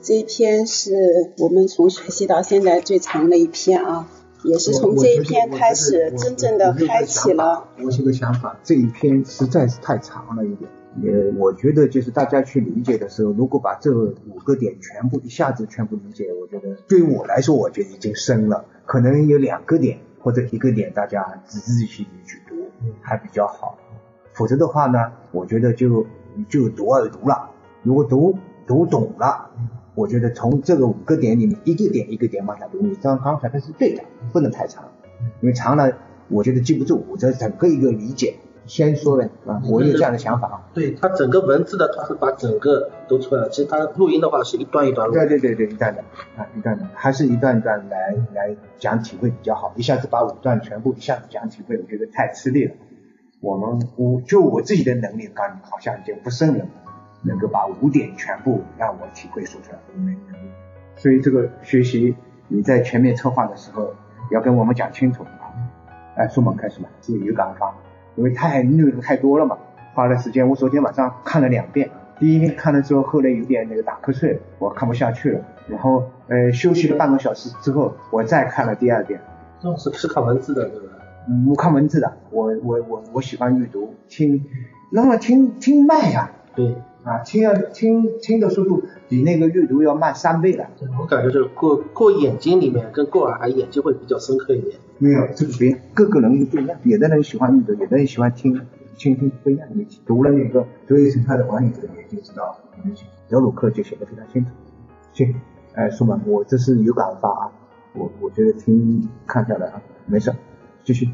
这一篇是我们从学习到现在最长的一篇啊，也是从这一篇开始真正的开启了。我这个想法，这一篇实在是太长了一点。也我觉得就是大家去理解的时候，如果把这五个点全部一下子全部理解，我觉得对于我来说，我觉得已经深了。可能有两个点或者一个点，大家仔仔细细去读还比较好。否则的话呢，我觉得就就读而读了。如果读读懂了。我觉得从这个五个点里面，一个点一个点往下读，你刚刚才那是对的，不能太长，因为长了我觉得记不住，我这整个一个理解。先说呗啊，我有这样的想法啊。对他整个文字的，他是把整个都出来了。其实他录音的话是一段一段录。对对对对，一段的啊，一段的，还是一段一段来来讲体会比较好。一下子把五段全部一下子讲体会，我觉得太吃力了。我们我就我自己的能力，刚好像已经不胜任了。能够把五点全部让我体会说出来。所以这个学习你在全面策划的时候要跟我们讲清楚啊。哎，苏猛开始吧，是有感而发，因为太内容太多了嘛，花了时间。我昨天晚上看了两遍，第一遍看了之后，后来有点那个打瞌睡，我看不下去了。然后呃休息了半个小时之后，我再看了第二遍。这是是看文字的对吧？嗯，我看文字的，我我我我喜欢阅读，听，那么听听慢呀。对。啊，听要听听的速度比那个阅读要慢三倍了。我感觉就是过过眼睛里面跟过耳眼睛会比较深刻一点。没有，这别各个人不一样，有的人喜欢阅读，有的人喜欢听，倾听不一样。你读了那个周易生态的管理者，你就知道。德鲁克就写的非常清楚。行，哎，苏满，我这是有感而发啊，我我觉得听看下来啊，没事，继续。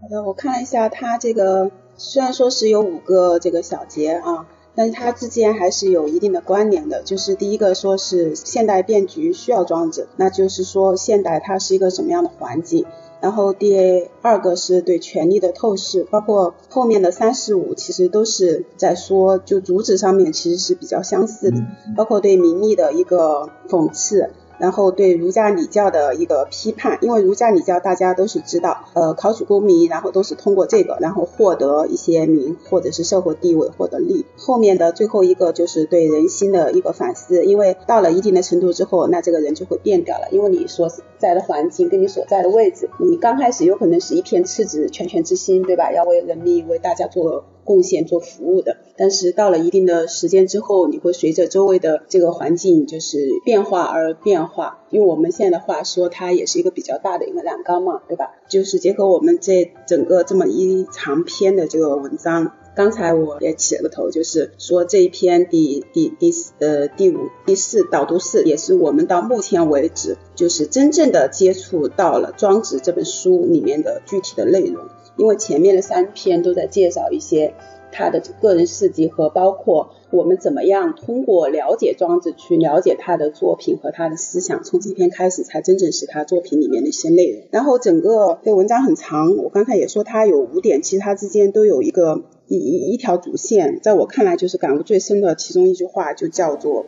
好的，我看了一下他这个，虽然说是有五个这个小节啊。但是它之间还是有一定的关联的，就是第一个说是现代变局需要装置，那就是说现代它是一个什么样的环境。然后第二个是对权力的透视，包括后面的三十五其实都是在说，就主旨上面其实是比较相似的，包括对名利的一个讽刺。然后对儒家礼教的一个批判，因为儒家礼教大家都是知道，呃，考取功名，然后都是通过这个，然后获得一些名或者是社会地位获得利。后面的最后一个就是对人心的一个反思，因为到了一定的程度之后，那这个人就会变掉了，因为你所在的环境跟你所在的位置，你刚开始有可能是一片赤子、拳拳之心，对吧？要为人民、为大家做。贡献做服务的，但是到了一定的时间之后，你会随着周围的这个环境就是变化而变化。用我们现在的话说，它也是一个比较大的一个栏杆嘛，对吧？就是结合我们这整个这么一长篇的这个文章，刚才我也起了个头，就是说这一篇第第第四呃第五第四导读四，也是我们到目前为止就是真正的接触到了《庄子》这本书里面的具体的内容。因为前面的三篇都在介绍一些他的个人事迹和包括我们怎么样通过了解庄子去了解他的作品和他的思想，从这篇开始才真正是他作品里面的一些内容。然后整个这文章很长，我刚才也说它有五点，其实它之间都有一个一一一条主线，在我看来就是感悟最深的其中一句话就叫做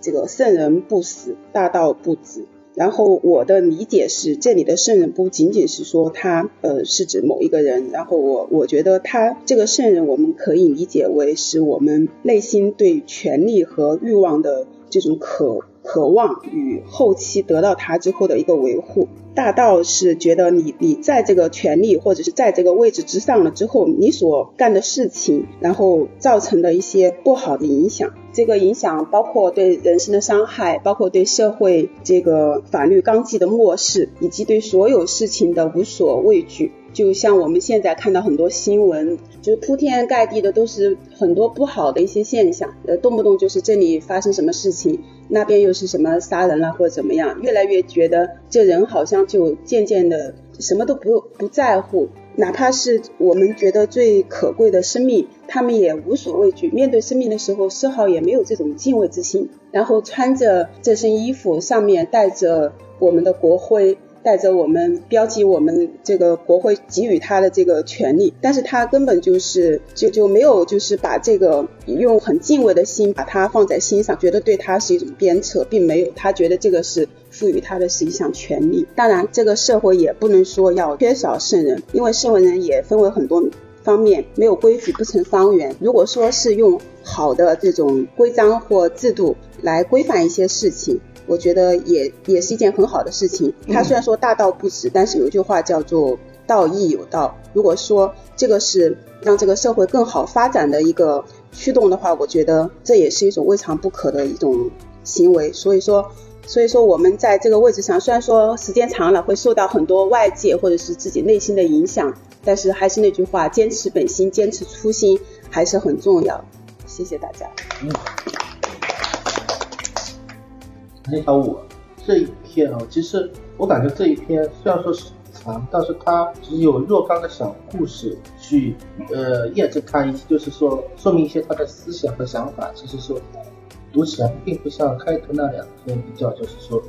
这个圣人不死，大道不止。然后我的理解是，这里的圣人不仅仅是说他，呃，是指某一个人。然后我我觉得他这个圣人，我们可以理解为是我们内心对权力和欲望的这种渴渴望与后期得到它之后的一个维护。大道是觉得你你在这个权力或者是在这个位置之上了之后，你所干的事情，然后造成的一些不好的影响。这个影响包括对人身的伤害，包括对社会这个法律纲纪的漠视，以及对所有事情的无所畏惧。就像我们现在看到很多新闻，就是铺天盖地的都是很多不好的一些现象，呃，动不动就是这里发生什么事情，那边又是什么杀人了或者怎么样，越来越觉得这人好像就渐渐的什么都不不在乎。哪怕是我们觉得最可贵的生命，他们也无所畏惧。面对生命的时候，丝毫也没有这种敬畏之心。然后穿着这身衣服，上面带着我们的国徽。带着我们标记我们这个国会给予他的这个权利，但是他根本就是就就没有就是把这个用很敬畏的心把它放在心上，觉得对他是一种鞭策，并没有，他觉得这个是赋予他的是一项权利。当然，这个社会也不能说要缺少圣人，因为圣人也分为很多。方面没有规矩不成方圆。如果说是用好的这种规章或制度来规范一些事情，我觉得也也是一件很好的事情。它虽然说大道不止，但是有一句话叫做道义有道。如果说这个是让这个社会更好发展的一个驱动的话，我觉得这也是一种未尝不可的一种行为。所以说。所以说我们在这个位置上，虽然说时间长了会受到很多外界或者是自己内心的影响，但是还是那句话，坚持本心，坚持初心还是很重要。谢谢大家。嗯。那条我这一篇啊，其实我感觉这一篇虽然说是长，但是它只有若干个小故事去呃验证它一些，就是说说明一些他的思想和想法，就是说。读起来并不像开头那两篇比较，就是说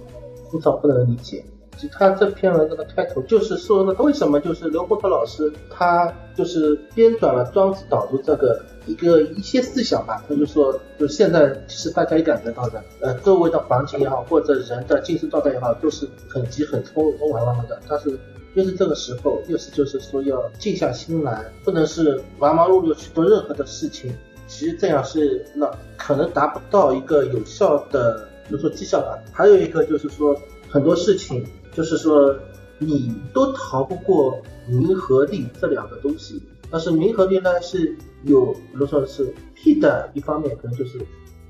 枯燥不能理解。其他这篇文章的开头就是说呢，为什么就是刘伯涛老师他就是编纂了《庄子》导读这个一个一些思想吧。他就说，就现在其实大家也感觉到的，呃，周围的环境也好，或者人的精神状态也好，都是很急、很匆匆忙忙的。但是越是这个时候，越是就是说要静下心来，不能是忙忙碌碌去做任何的事情。其实这样是那可能达不到一个有效的，比如说绩效吧。还有一个就是说很多事情，就是说你都逃不过名和利这两个东西。但是名和利呢是有，比如说是弊的一方面，可能就是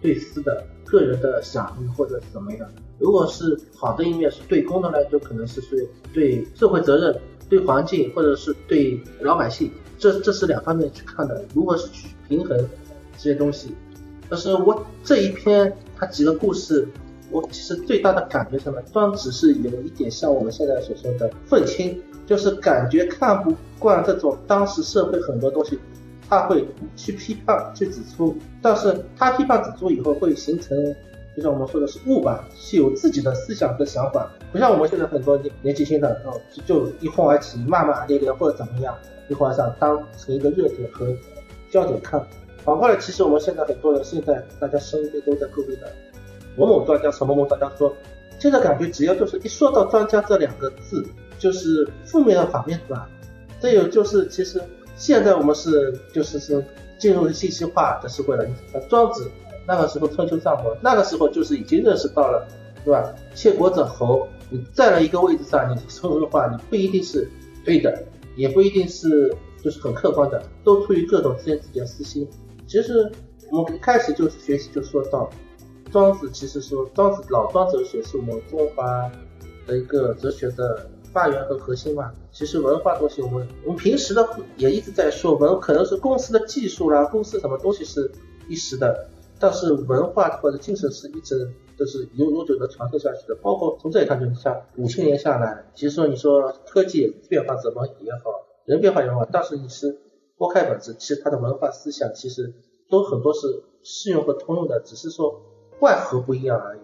对私的个人的响应或者怎么样。如果是好的一面是对公的呢，就可能是对对社会责任、对环境或者是对老百姓，这这是两方面去看的。如果是去平衡。这些东西，但是我这一篇它几个故事，我其实最大的感觉什么？庄子是有一点像我们现在所说的愤青，就是感觉看不惯这种当时社会很多东西，他会去批判去指出，但是他批判指出以后会形成，就像我们说的是物吧，是有自己的思想和想法，不像我们现在很多年年纪轻的哦，就一哄而起，骂骂咧咧或者怎么样，一会儿上当成一个热点和焦点看。反过来，其实我们现在很多人现在大家身边都在各位的某某专家，什么某专家说，现在感觉只要就是一说到专家这两个字，就是负面的反面是吧？这有就是其实现在我们是就是是进入了信息化的社会了。庄子那个时候春秋战国，那个时候就是已经认识到了，对吧？窃国者侯，你在了一个位置上，你说的话你不一定是对的，也不一定是就是很客观的，都出于各种之间自己的私心。其实我们一开始就是学习就说到，庄子其实说庄子老庄哲学是我们中华的一个哲学的发源和核心嘛。其实文化东西我们我们平时的也一直在说文，可能是公司的技术啦，公司什么东西是一时的，但是文化或者精神是一直都是永永久的传承下去的。包括从这里看，就像五千年下来，其实说你说科技变化怎么也好，人变化也好，但是你是。拨开本质，其实它的文化思想其实都很多是适用和通用的，只是说外核不一样而已。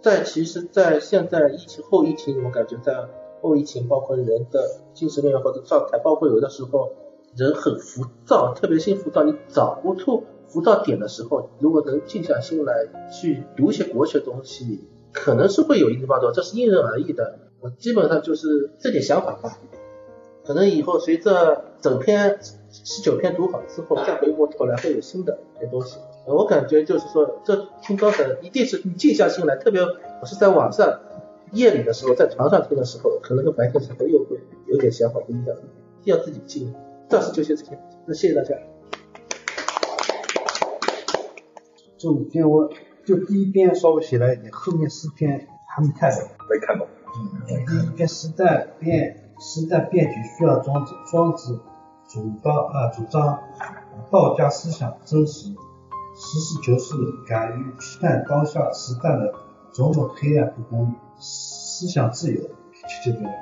在其实，在现在疫情后疫情，我感觉在后疫情，包括人的精神面或者状态，包括有的时候人很浮躁，特别心浮躁，你找不出浮躁点的时候，如果能静下心来去读一些国学东西，可能是会有一定帮助，这是因人而异的。我基本上就是这点想法吧。可能以后随着整篇。十九篇读好之后，再回过头来会有新的些东西。我感觉就是说，这听高的一定是你静下心来，特别我是在晚上夜里的时候，在床上听的时候，可能跟白天时候又会有点想法不一样。要自己静，暂时就先这些。那谢谢大家。这五篇我就第一篇稍微写了一点，后面四篇还没看懂。没看懂。嗯，第一篇时代变，时代变局需要庄子，庄子。主张啊，主张道家思想真实，实事求是，敢于批判当下时代的种种黑暗不公，思想自由，就这样。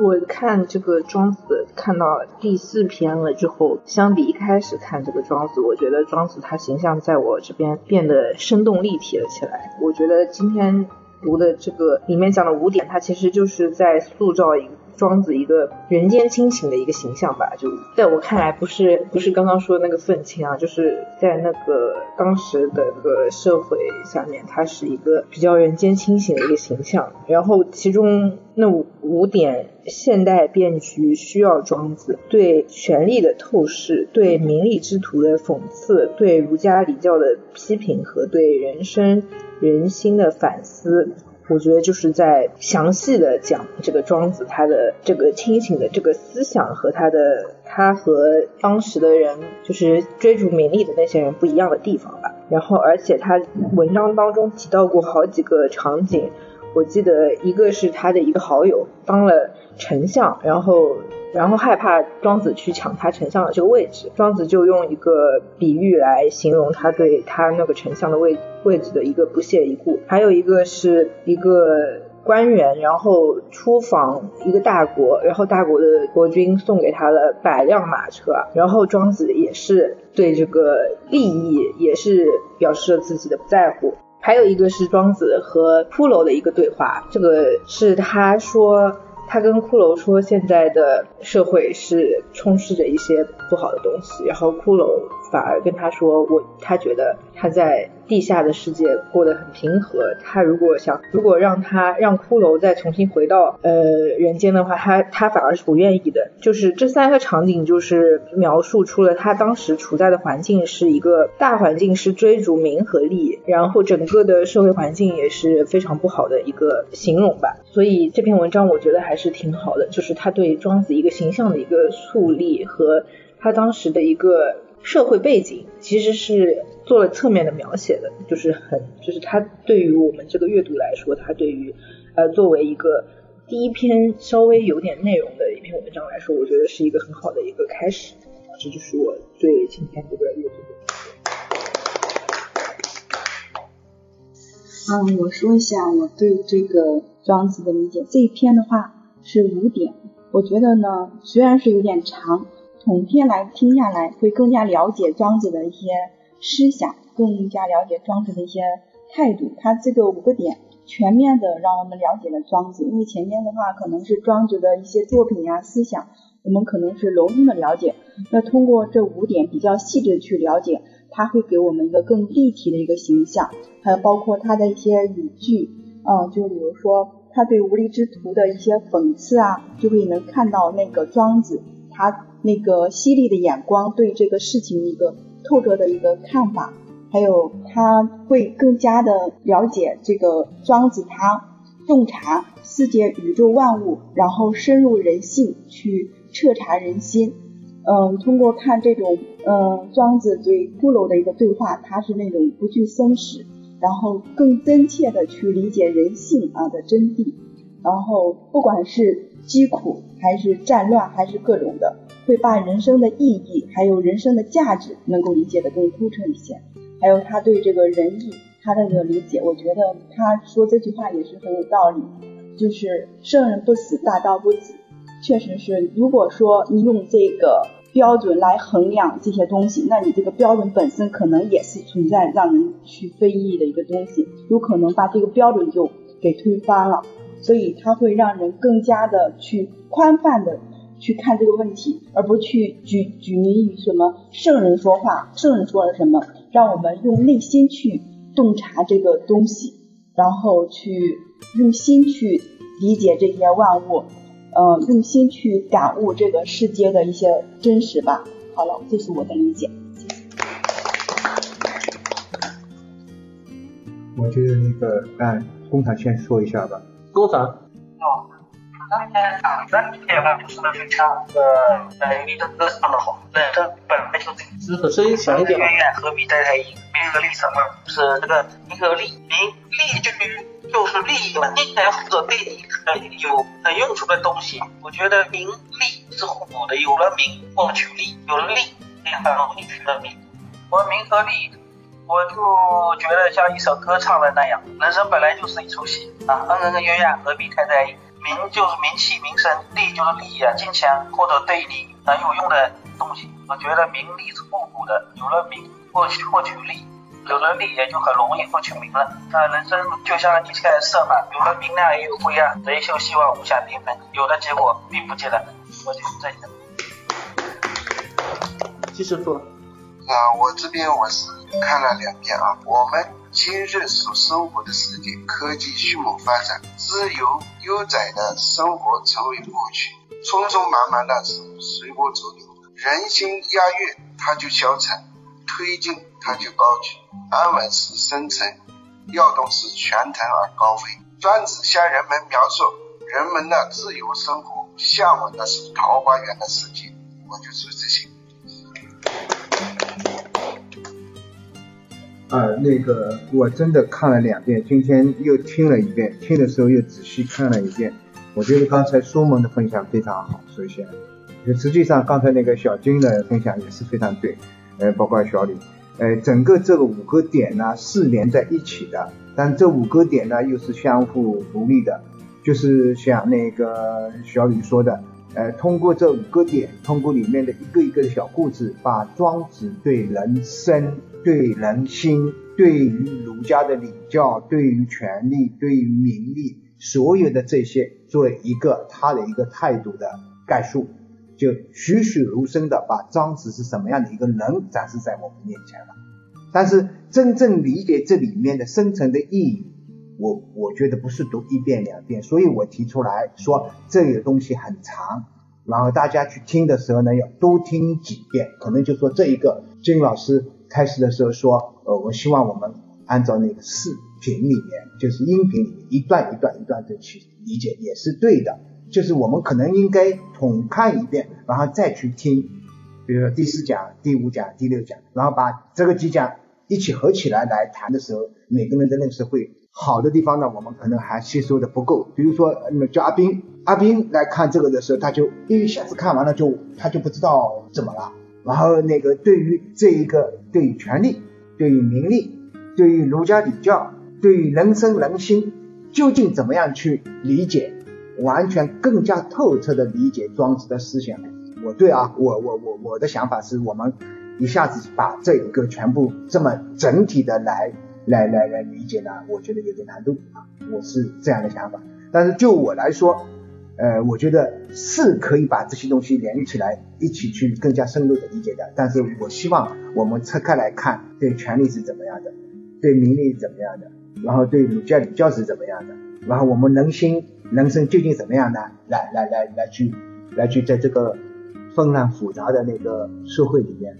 我看这个庄子看到第四篇了之后，相比一开始看这个庄子，我觉得庄子他形象在我这边变得生动立体了起来。我觉得今天读的这个里面讲的五点，它其实就是在塑造一个。庄子一个人间清醒的一个形象吧，就在我看来，不是不是刚刚说的那个愤青啊，就是在那个当时的这个社会下面，他是一个比较人间清醒的一个形象。然后其中那五五点现代变局需要庄子，对权力的透视，对名利之徒的讽刺，对儒家礼教的批评和对人生人心的反思。我觉得就是在详细的讲这个庄子他的这个清醒的这个思想和他的他和当时的人就是追逐名利的那些人不一样的地方吧。然后而且他文章当中提到过好几个场景，我记得一个是他的一个好友当了丞相，然后。然后害怕庄子去抢他丞相的这个位置，庄子就用一个比喻来形容他对他那个丞相的位位置的一个不屑一顾。还有一个是一个官员，然后出访一个大国，然后大国的国君送给他了百辆马车，然后庄子也是对这个利益也是表示了自己的不在乎。还有一个是庄子和骷髅的一个对话，这个是他说。他跟骷髅说，现在的社会是充斥着一些不好的东西，然后骷髅反而跟他说，我他觉得他在。地下的世界过得很平和，他如果想，如果让他让骷髅再重新回到呃人间的话，他他反而是不愿意的。就是这三个场景，就是描述出了他当时处在的环境是一个大环境，是追逐名和利，然后整个的社会环境也是非常不好的一个形容吧。所以这篇文章我觉得还是挺好的，就是他对庄子一个形象的一个树立和他当时的一个社会背景，其实是。做了侧面的描写的，就是很，就是他对于我们这个阅读来说，他对于呃作为一个第一篇稍微有点内容的一篇文章来说，我觉得是一个很好的一个开始。这就是我对今天这个阅读的。嗯，我说一下我对这个庄子的理解。这一篇的话是五点，我觉得呢虽然是有点长，从篇来听下来会更加了解庄子的一些。思想更加了解庄子的一些态度，他这个五个点全面的让我们了解了庄子。因为前面的话可能是庄子的一些作品呀、思想，我们可能是笼统的了解。那通过这五点比较细致的去了解，他会给我们一个更立体的一个形象。还有包括他的一些语句，嗯，就比如说他对无力之徒的一些讽刺啊，就会能看到那个庄子他那个犀利的眼光对这个事情一个。透彻的一个看法，还有他会更加的了解这个庄子，他洞察世界宇宙万物，然后深入人性去彻查人心。嗯，通过看这种嗯庄子对骷髅的一个对话，他是那种不惧生死，然后更真切的去理解人性啊的真谛，然后不管是疾苦还是战乱还是各种的。会把人生的意义，还有人生的价值，能够理解的更透彻一些。还有他对这个仁义，他的这个理解，我觉得他说这句话也是很有道理。就是圣人不死，大道不止。确实是，如果说你用这个标准来衡量这些东西，那你这个标准本身可能也是存在让人去非议的一个东西，有可能把这个标准就给推翻了。所以他会让人更加的去宽泛的。去看这个问题，而不去拘拘泥于什么圣人说话，圣人说了什么，让我们用内心去洞察这个东西，然后去用心去理解这些万物，呃，用心去感悟这个世界的一些真实吧。好了，这是我的理解。我觉得那个让工厂先说一下吧。工厂。那天啊，那天嘛，不是就唱呃呃，你的歌唱的好，人生本来就这个声音小一点。远远何必太太隐，名和利什么？是这个名和利，名利就是就是利益嘛，利来或者对你有很用处的东西。我觉得名利是互补的，有了名获取利，有了利也很容易取得名。我名和利，我就觉得像一首歌唱的那样，人生本来就是一出戏啊，恩恩怨怨何必太在意。名就是名气、名声，利就是利益啊，金钱或者对你很有用的东西。我觉得名利是互补的，有了名获取获取利，有了利也就很容易获取名了。那人生就像一切色嘛，有了明亮也有灰暗，人生希望无限缤纷，有的结果并不尽然。我就这样。继续说。啊，我这边我是看了两遍啊。我们今日所生活的世界，科技迅猛发展。自由悠哉的生活成为过去，匆匆忙忙的是随波逐流，人心压抑它就消沉，推进它就高举，安稳是深沉，要动是悬腾而高飞。庄子向人们描述人们的自由生活，向往的是桃花源的世界。我就说这些。啊，那个我真的看了两遍，今天又听了一遍，听的时候又仔细看了一遍。我觉得刚才苏萌的分享非常好，首先，实际上刚才那个小金的分享也是非常对，呃，包括小李，呃，整个这个五个点呢是连在一起的，但这五个点呢又是相互独立的，就是像那个小李说的。呃，通过这五个点，通过里面的一个一个的小故事，把庄子对人生、对人心、对于儒家的礼教、对于权力、对于名利，所有的这些，作为一个他的一个态度的概述，就栩栩如生的把庄子是什么样的一个人展示在我们面前了。但是真正理解这里面的深层的意义。我我觉得不是读一遍两遍，所以我提出来说这个东西很长，然后大家去听的时候呢，要多听几遍。可能就说这一个金老师开始的时候说，呃，我希望我们按照那个视频里面，就是音频里面一段一段一段的去理解，也是对的。就是我们可能应该统看一遍，然后再去听，比如说第四讲、第五讲、第六讲，然后把这个几讲一起合起来来谈的时候，每个人的认识会。好的地方呢，我们可能还吸收的不够。比如说，那么叫阿斌，阿斌来看这个的时候，他就一下子看完了，就他就不知道怎么了。然后那个对于这一个对于权力、对于名利、对于儒家礼教、对于人生人心，究竟怎么样去理解，完全更加透彻的理解庄子的思想。我对啊，我我我我的想法是我们一下子把这一个全部这么整体的来。来来来理解呢，我觉得有点难度啊，我是这样的想法。但是就我来说，呃，我觉得是可以把这些东西连起来，一起去更加深入的理解的。但是我希望我们拆开来看，对权力是怎么样的，对名利是怎么样的，然后对儒家礼教是怎么样的，然后我们人心人生究竟怎么样呢？来来来来去来去在这个纷乱复杂的那个社会里面，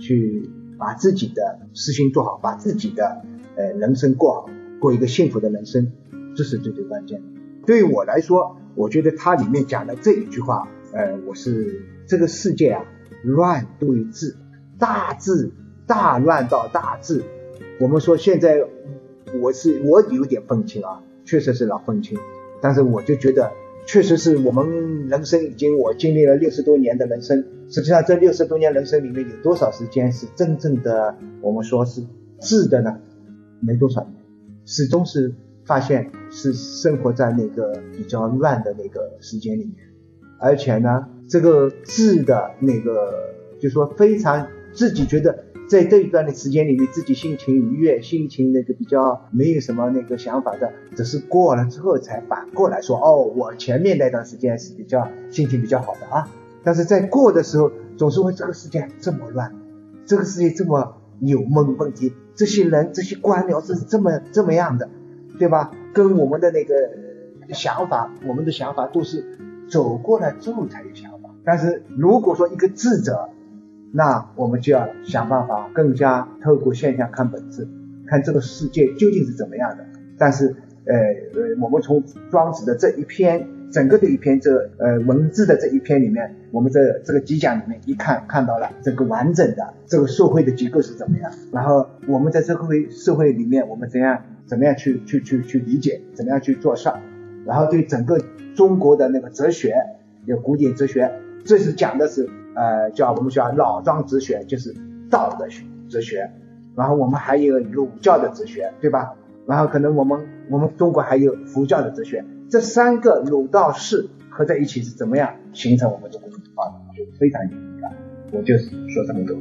去把自己的事情做好，把自己的。呃，人生过好，过一个幸福的人生，这是最最关键的。对于我来说，我觉得它里面讲的这一句话，呃，我是这个世界啊，乱对治，大治大乱到大治。我们说现在，我是我有点愤青啊，确实是老愤青，但是我就觉得，确实是我们人生已经我经历了六十多年的人生，实际上这六十多年人生里面有多少时间是真正的我们说是治的呢？没多少年，始终是发现是生活在那个比较乱的那个时间里面，而且呢，这个治的那个就说非常自己觉得在这一段的时间里面，自己心情愉悦，心情那个比较没有什么那个想法的，只是过了之后才反过来说，哦，我前面那段时间是比较心情比较好的啊，但是在过的时候，总是会这个世界这么乱，这个世界这么有问问题。这些人、这些官僚是这么这么样的，对吧？跟我们的那个想法，我们的想法都是走过来之后才有想法。但是如果说一个智者，那我们就要想办法更加透过现象看本质，看这个世界究竟是怎么样的。但是，呃呃，我们从庄子的这一篇。整个的一篇这呃文字的这一篇里面，我们这这个几讲里面一看看到了整个完整的这个社会的结构是怎么样，然后我们在这个会社会里面我们怎样怎么样去去去去理解，怎么样去做事儿，然后对整个中国的那个哲学有古典哲学，这是讲的是呃叫我们叫老庄哲学，就是道德学哲学，然后我们还有儒教的哲学，对吧？然后可能我们我们中国还有佛教的哲学。这三个儒道释合在一起是怎么样形成我们中国文化的？就非常有意思。我就说这么多。